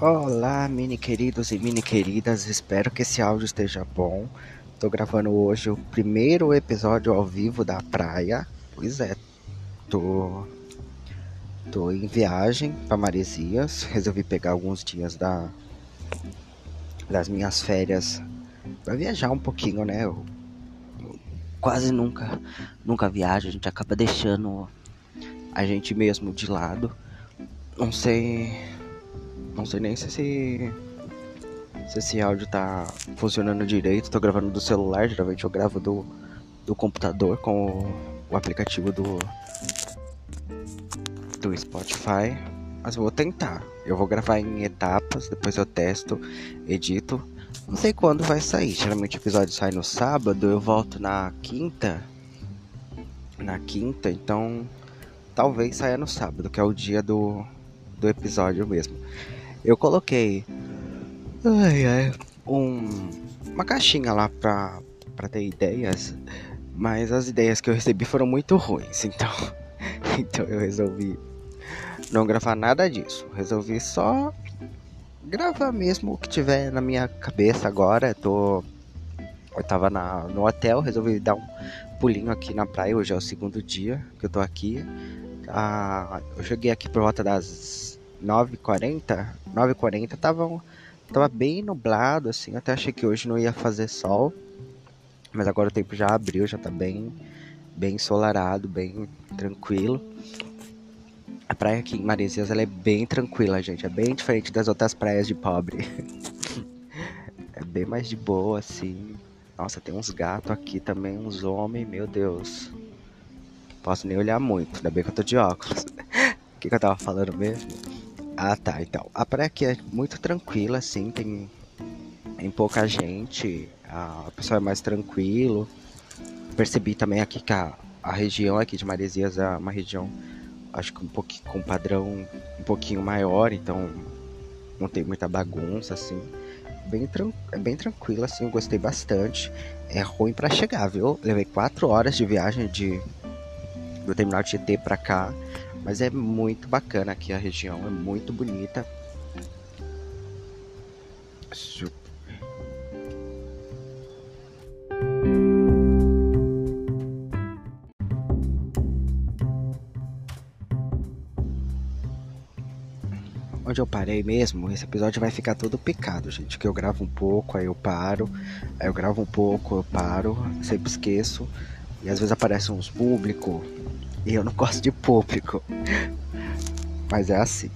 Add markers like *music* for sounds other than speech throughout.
Olá, mini queridos e mini queridas, espero que esse áudio esteja bom. Tô gravando hoje o primeiro episódio ao vivo da praia. Pois é, tô tô em viagem para Maresias, resolvi pegar alguns dias da das minhas férias para viajar um pouquinho, né? Eu, eu quase nunca nunca viajo, a gente acaba deixando a gente mesmo de lado. Não sei não sei nem se esse, se esse áudio tá funcionando direito. Tô gravando do celular, geralmente eu gravo do, do computador com o, o aplicativo do, do Spotify. Mas vou tentar. Eu vou gravar em etapas, depois eu testo, edito. Não sei quando vai sair. Geralmente o episódio sai no sábado, eu volto na quinta. Na quinta, então talvez saia no sábado, que é o dia do, do episódio mesmo. Eu coloquei ai, ai, um, uma caixinha lá pra, pra ter ideias, mas as ideias que eu recebi foram muito ruins, *laughs* então, então eu resolvi não gravar nada disso. Resolvi só gravar mesmo o que tiver na minha cabeça agora. Eu tô. Eu tava na, no hotel, resolvi dar um pulinho aqui na praia. Hoje é o segundo dia que eu tô aqui. Ah, eu cheguei aqui por volta das 9h40, 9h40 tava, tava bem nublado, assim, até achei que hoje não ia fazer sol. Mas agora o tempo já abriu, já tá bem, bem ensolarado, bem tranquilo. A praia aqui em Maresias ela é bem tranquila, gente. É bem diferente das outras praias de pobre. *laughs* é bem mais de boa, assim. Nossa, tem uns gatos aqui também, uns homens, meu Deus. Posso nem olhar muito, ainda bem que eu tô de óculos. *laughs* O que, que eu tava falando mesmo? Ah, tá. Então, a praia aqui é muito tranquila, assim, tem, tem pouca gente, a pessoa é mais tranquilo. Percebi também aqui que a, a região aqui de Maresias é uma região, acho que um pouquinho com padrão um pouquinho maior, então não tem muita bagunça, assim. Bem, é bem tranquilo, assim, eu gostei bastante. É ruim para chegar, viu? Levei quatro horas de viagem de do terminal de GT pra cá. Mas é muito bacana aqui a região, é muito bonita. Onde eu parei mesmo, esse episódio vai ficar todo picado, gente. Que eu gravo um pouco, aí eu paro, aí eu gravo um pouco, eu paro, sempre esqueço. E às vezes aparece uns público, e eu não gosto de público. Mas é assim.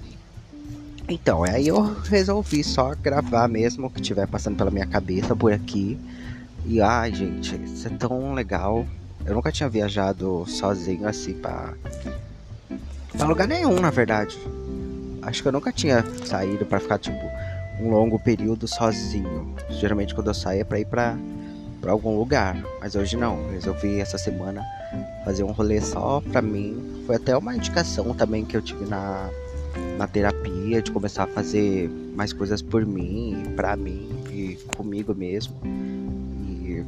Então, aí eu resolvi só gravar mesmo o que tiver passando pela minha cabeça por aqui. E ai, gente, isso é tão legal. Eu nunca tinha viajado sozinho assim pra. pra lugar nenhum, na verdade. Acho que eu nunca tinha saído para ficar, tipo, um longo período sozinho. Geralmente quando eu saio é pra ir pra, pra algum lugar. Mas hoje não. Resolvi essa semana fazer um rolê só pra mim. Foi até uma indicação também que eu tive na, na terapia de começar a fazer mais coisas por mim, pra mim e comigo mesmo. E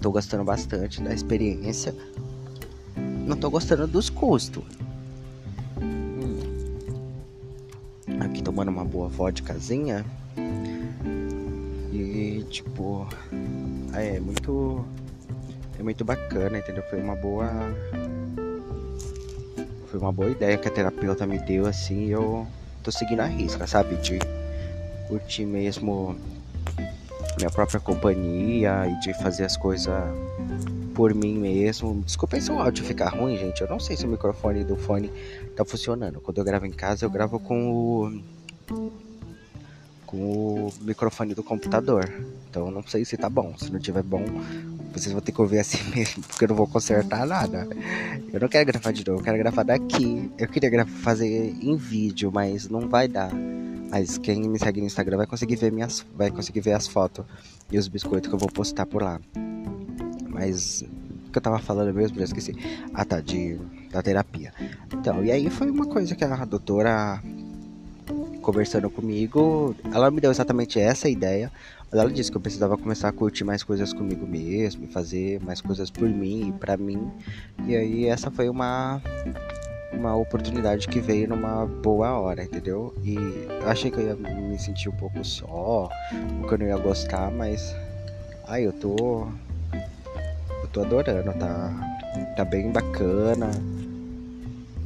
tô gostando bastante da experiência. Não tô gostando dos custos. Hum. Aqui tomando uma boa vodkazinha. E tipo. É muito é muito bacana, entendeu? Foi uma boa. Foi uma boa ideia que a terapeuta me deu, assim, e eu tô seguindo a risca, sabe? De curtir mesmo minha própria companhia e de fazer as coisas por mim mesmo. Desculpa se o áudio ficar ruim, gente. Eu não sei se o microfone do fone tá funcionando. Quando eu gravo em casa, eu gravo com o com o microfone do computador. Então não sei se tá bom. Se não tiver bom, vocês vão ter que ouvir assim *laughs* mesmo, porque eu não vou consertar nada. Eu não quero gravar de novo, eu quero gravar daqui. Eu queria fazer em vídeo, mas não vai dar. Mas quem me segue no Instagram vai conseguir ver minhas, vai conseguir ver as fotos e os biscoitos que eu vou postar por lá. Mas o que eu tava falando mesmo, já esqueci. Ah, tá, de da terapia. Então, e aí foi uma coisa que a doutora conversando comigo, ela me deu exatamente essa ideia. Mas ela disse que eu precisava começar a curtir mais coisas comigo mesmo, fazer mais coisas por mim e pra mim. E aí essa foi uma uma oportunidade que veio numa boa hora, entendeu? E achei que eu ia me sentir um pouco só, que eu não ia gostar, mas. Ai, eu tô. Eu tô adorando, tá? Tá bem bacana.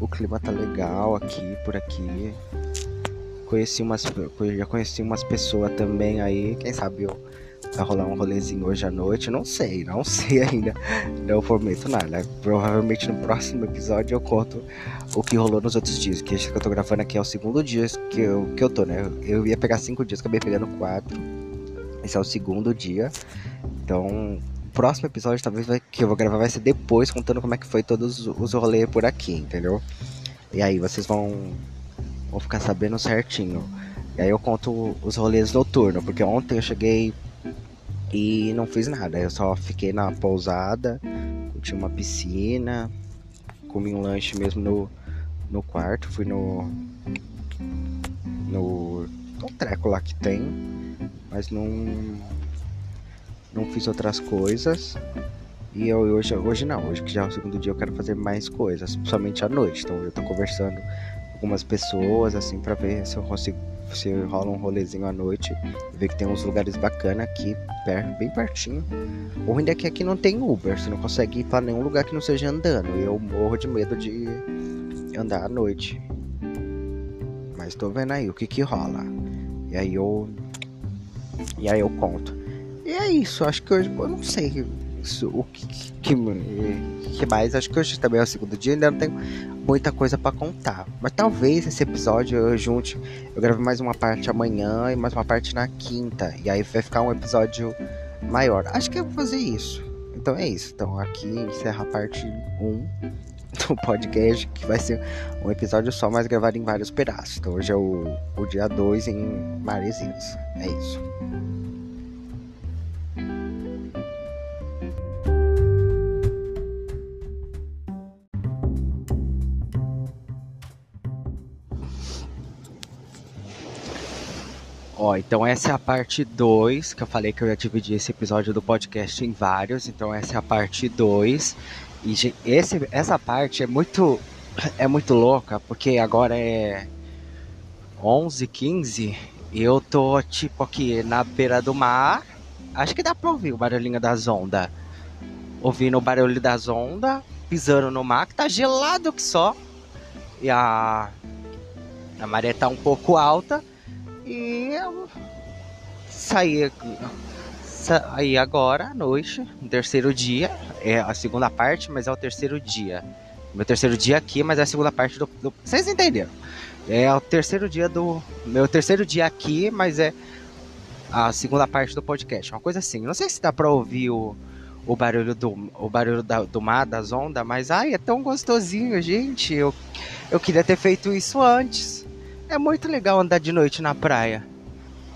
O clima tá legal aqui, por aqui. Conheci umas. Já conheci umas pessoas também aí. Quem sabe eu vai rolar um rolezinho hoje à noite. Não sei, não *laughs* sei ainda. Não prometo nada. Provavelmente no próximo episódio eu conto o que rolou nos outros dias. Que eu tô gravando aqui é o segundo dia que eu, que eu tô, né? Eu ia pegar cinco dias, acabei pegando quatro. Esse é o segundo dia. Então, o próximo episódio talvez vai, que eu vou gravar vai ser depois, contando como é que foi todos os rolês por aqui, entendeu? E aí vocês vão, vão ficar sabendo certinho. E aí eu conto os rolês noturnos, porque ontem eu cheguei e não fiz nada. Eu só fiquei na pousada, tinha uma piscina, comi um lanche mesmo no, no quarto, fui no. no. no treco lá que tem, mas não. não fiz outras coisas. E eu, hoje, hoje não, hoje que já é o segundo dia eu quero fazer mais coisas, principalmente à noite. Então eu tô conversando algumas pessoas assim para ver se eu consigo se rola um rolezinho à noite, vê que tem uns lugares bacanas aqui, bem pertinho. O ruim é que aqui não tem Uber, você não consegue ir para nenhum lugar que não seja andando. E eu morro de medo de andar à noite. Mas tô vendo aí o que que rola. E aí eu. E aí eu conto. E é isso, acho que hoje. Eu não sei isso, o que, que, que mais. Acho que hoje também é o segundo dia, ainda não tenho muita coisa para contar. Mas talvez esse episódio eu junte. Eu grave mais uma parte amanhã e mais uma parte na quinta. E aí vai ficar um episódio maior. Acho que eu vou fazer isso. Então é isso. Então aqui encerra a parte 1 do podcast, que vai ser um episódio só, mas gravado em vários pedaços. Então hoje é o, o dia 2 em Maresias. É isso. Ó, então essa é a parte 2, que eu falei que eu ia dividir esse episódio do podcast em vários, então essa é a parte 2. E esse, essa parte é muito *coughs* é muito louca, porque agora é 11, 15 e eu tô tipo aqui na beira do mar. Acho que dá pra ouvir o barulhinho das ondas. Ouvindo o barulho das ondas, pisando no mar, que tá gelado que só. E a, a maré tá um pouco alta. E eu saí saí agora à noite, no terceiro dia. É a segunda parte, mas é o terceiro dia. Meu terceiro dia aqui, mas é a segunda parte do. do vocês entenderam? É o terceiro dia do. Meu terceiro dia aqui, mas é a segunda parte do podcast. Uma coisa assim. Não sei se dá pra ouvir o, o barulho do, o barulho da, do mar, das ondas, mas ai, é tão gostosinho, gente. Eu, eu queria ter feito isso antes. É muito legal andar de noite na praia.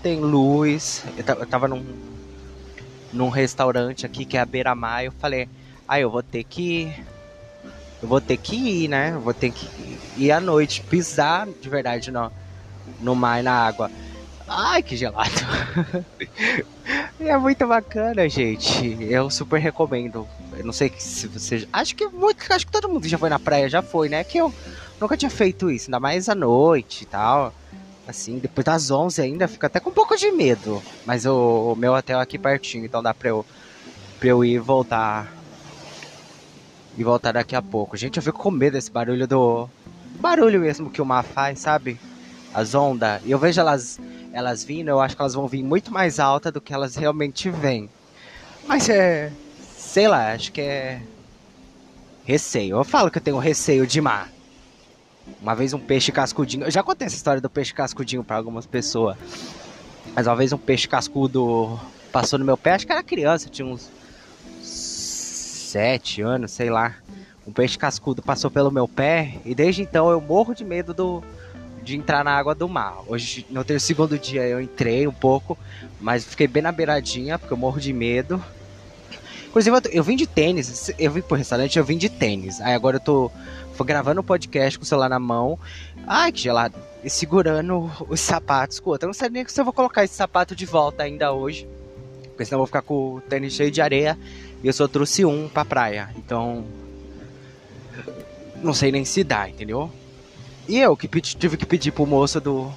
Tem luz. Eu, tava num, num restaurante aqui que é a Beira Mar. Eu falei, ah, eu vou ter que. Eu vou ter que ir, né? Eu vou ter que ir à noite, pisar de verdade no, no mar e na água. Ai, que gelado. *laughs* é muito bacana, gente. Eu super recomendo. Eu não sei se você. Acho que muito. Acho que todo mundo já foi na praia, já foi, né? Que eu nunca tinha feito isso, ainda mais à noite e tal. Assim, depois das 11 ainda, fica até com um pouco de medo. Mas o, o meu hotel é aqui pertinho, então dá pra eu, pra eu ir e voltar. E voltar daqui a pouco. Gente, eu fico com medo desse barulho do. Barulho mesmo que o mar faz, sabe? As ondas. E eu vejo elas, elas vindo, eu acho que elas vão vir muito mais alta do que elas realmente vêm. Mas é. Sei lá, acho que é. Receio. Eu falo que eu tenho receio de mar. Uma vez um peixe cascudinho. Eu já contei essa história do peixe cascudinho para algumas pessoas. Mas uma vez um peixe cascudo passou no meu pé, acho que era criança, tinha uns sete anos, sei lá. Um peixe cascudo passou pelo meu pé e desde então eu morro de medo do, de entrar na água do mar. Hoje, no terceiro segundo dia, eu entrei um pouco, mas fiquei bem na beiradinha, porque eu morro de medo. Inclusive, eu, eu vim de tênis, eu vim pro restaurante, eu vim de tênis. Aí agora eu Tô gravando o podcast com o celular na mão. Ai, que gelado. E segurando os sapatos com o outro. Eu não sei nem se eu vou colocar esse sapato de volta ainda hoje. Porque senão eu vou ficar com o tênis cheio de areia. E eu só trouxe um pra praia. Então. não sei nem se dá, entendeu? E eu que pedi, tive que pedir pro moço do,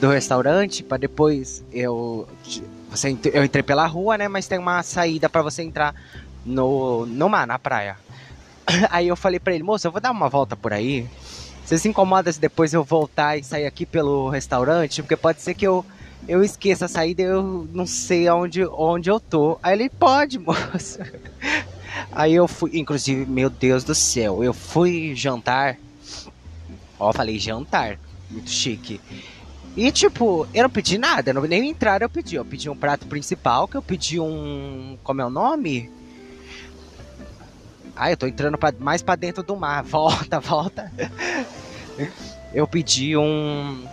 do restaurante para depois eu você eu entrei pela rua, né, mas tem uma saída para você entrar no no mar, na praia. *coughs* Aí eu falei para ele, moço, eu vou dar uma volta por aí. Você se incomoda se depois eu voltar e sair aqui pelo restaurante? Porque pode ser que eu, eu esqueça a saída e eu não sei onde, onde eu tô. Aí ele, pode, *laughs* moço. Aí eu fui, inclusive, meu Deus do céu, eu fui jantar. Ó, falei jantar, muito chique. E tipo, eu não pedi nada, não, nem entrar eu pedi. Eu pedi um prato principal, que eu pedi um. Como é o nome? Ah, eu tô entrando pra, mais para dentro do mar. *laughs* Volta, volta. eu pedi um,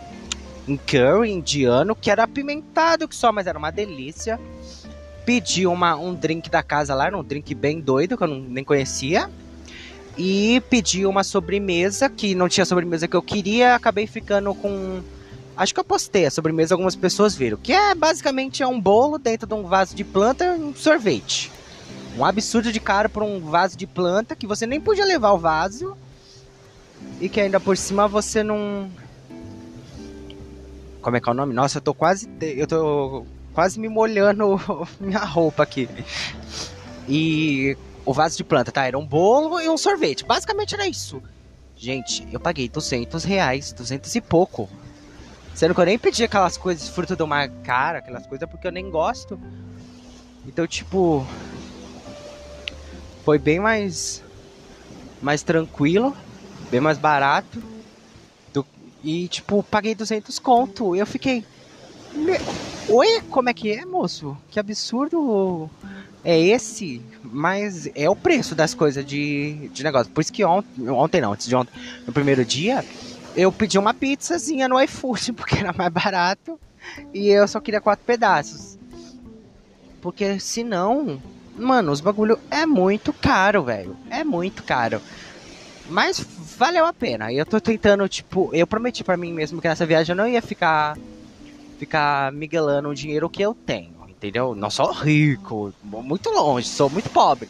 um curry indiano que era apimentado que só, mas era uma delícia. Pedi uma, um drink da casa lá, um drink bem doido que eu não, nem conhecia. E pedi uma sobremesa que não tinha sobremesa que eu queria. Acabei ficando com. Acho que eu postei a sobremesa, algumas pessoas viram. Que é basicamente é um bolo dentro de um vaso de planta e um sorvete um absurdo de caro por um vaso de planta que você nem podia levar o vaso e que ainda por cima você não como é que é o nome? Nossa, eu tô quase eu tô quase me molhando *laughs* minha roupa aqui. E o vaso de planta, tá? Era um bolo e um sorvete. Basicamente era isso. Gente, eu paguei 200 reais, 200 e pouco. Sendo que eu nem pedi aquelas coisas, fruto do mar cara, aquelas coisas, porque eu nem gosto. Então, tipo, foi bem mais mais tranquilo, bem mais barato. Do, e tipo, paguei 200 conto. Eu fiquei Oi, como é que é, moço? Que absurdo é esse? Mas é o preço das coisas de, de negócio. Por isso que ontem, ontem não, antes de ontem, no primeiro dia, eu pedi uma pizzazinha no iFood, *laughs* porque era mais barato. E eu só queria quatro pedaços. Porque senão Mano, os bagulho é muito caro, velho. É muito caro. Mas valeu a pena. Eu tô tentando, tipo, eu prometi para mim mesmo que nessa viagem eu não ia ficar ficar miguelando o dinheiro que eu tenho, entendeu? Não sou rico, muito longe, sou muito pobre.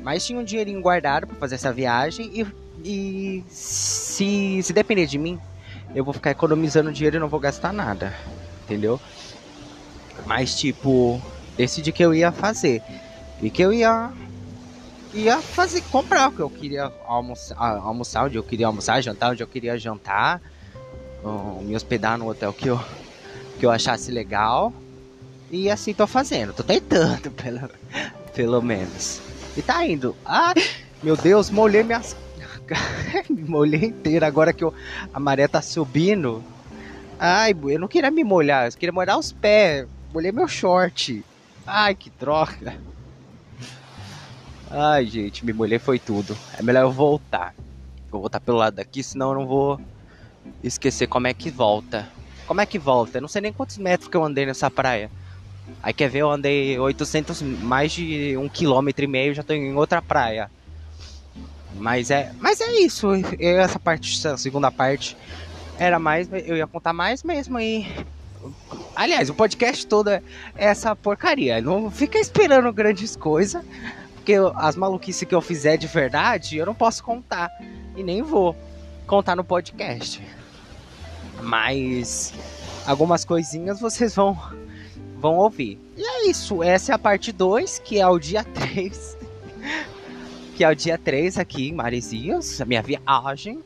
Mas tinha um dinheirinho guardado para fazer essa viagem e, e se, se depender de mim, eu vou ficar economizando dinheiro e não vou gastar nada, entendeu? Mas tipo, decidi que eu ia fazer. E que eu ia ia fazer comprar o que eu queria almoçar, almoçar onde eu queria almoçar, jantar onde eu queria jantar, me hospedar no hotel que eu que eu achasse legal. E assim tô fazendo, tô tentando *laughs* pelo pelo menos. E tá indo. Ai, meu Deus, molhei minhas *laughs* molhei inteira agora que eu... a maré tá subindo. Ai, eu não queria me molhar, eu queria molhar os pés. Molhei meu short. Ai, que droga. Ai, gente, me molhei foi tudo. É melhor eu voltar. Vou voltar pelo lado daqui, senão eu não vou esquecer como é que volta. Como é que volta? Eu não sei nem quantos metros que eu andei nessa praia. Aí quer ver, eu andei 800, mais de um quilômetro e meio, já tô em outra praia. Mas é, mas é isso. Essa parte, essa segunda parte, era mais, eu ia contar mais mesmo e Aliás, o podcast todo é essa porcaria. Não fica esperando grandes coisas. Porque as maluquices que eu fizer de verdade, eu não posso contar. E nem vou contar no podcast. Mas algumas coisinhas vocês vão vão ouvir. E é isso, essa é a parte 2, que é o dia *laughs* 3. que é o dia 3 aqui em Maresias, a minha viagem.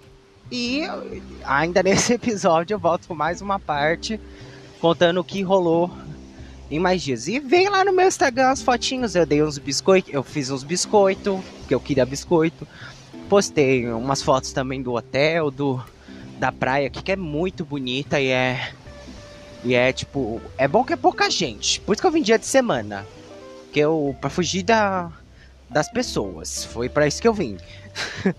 E ainda nesse *laughs* episódio eu volto com mais uma parte contando o que rolou em mais dias. E vem lá no meu Instagram as fotinhos. Eu dei uns biscoitos, eu fiz uns biscoitos, porque eu queria biscoito. Postei umas fotos também do hotel, do da praia que é muito bonita e é. E é tipo. É bom que é pouca gente. Por isso que eu vim dia de semana. Que eu. pra fugir da, das pessoas. Foi para isso que eu vim. *laughs*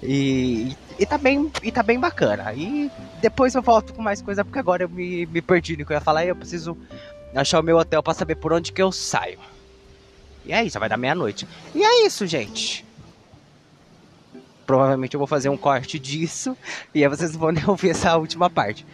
e, e, tá bem, e tá bem bacana. E depois eu volto com mais coisa, porque agora eu me, me perdi no que eu ia falar e eu preciso achar o meu hotel para saber por onde que eu saio. E é isso, vai dar meia-noite. E é isso, gente. Provavelmente eu vou fazer um corte disso e aí vocês vão *laughs* ouvir essa última parte.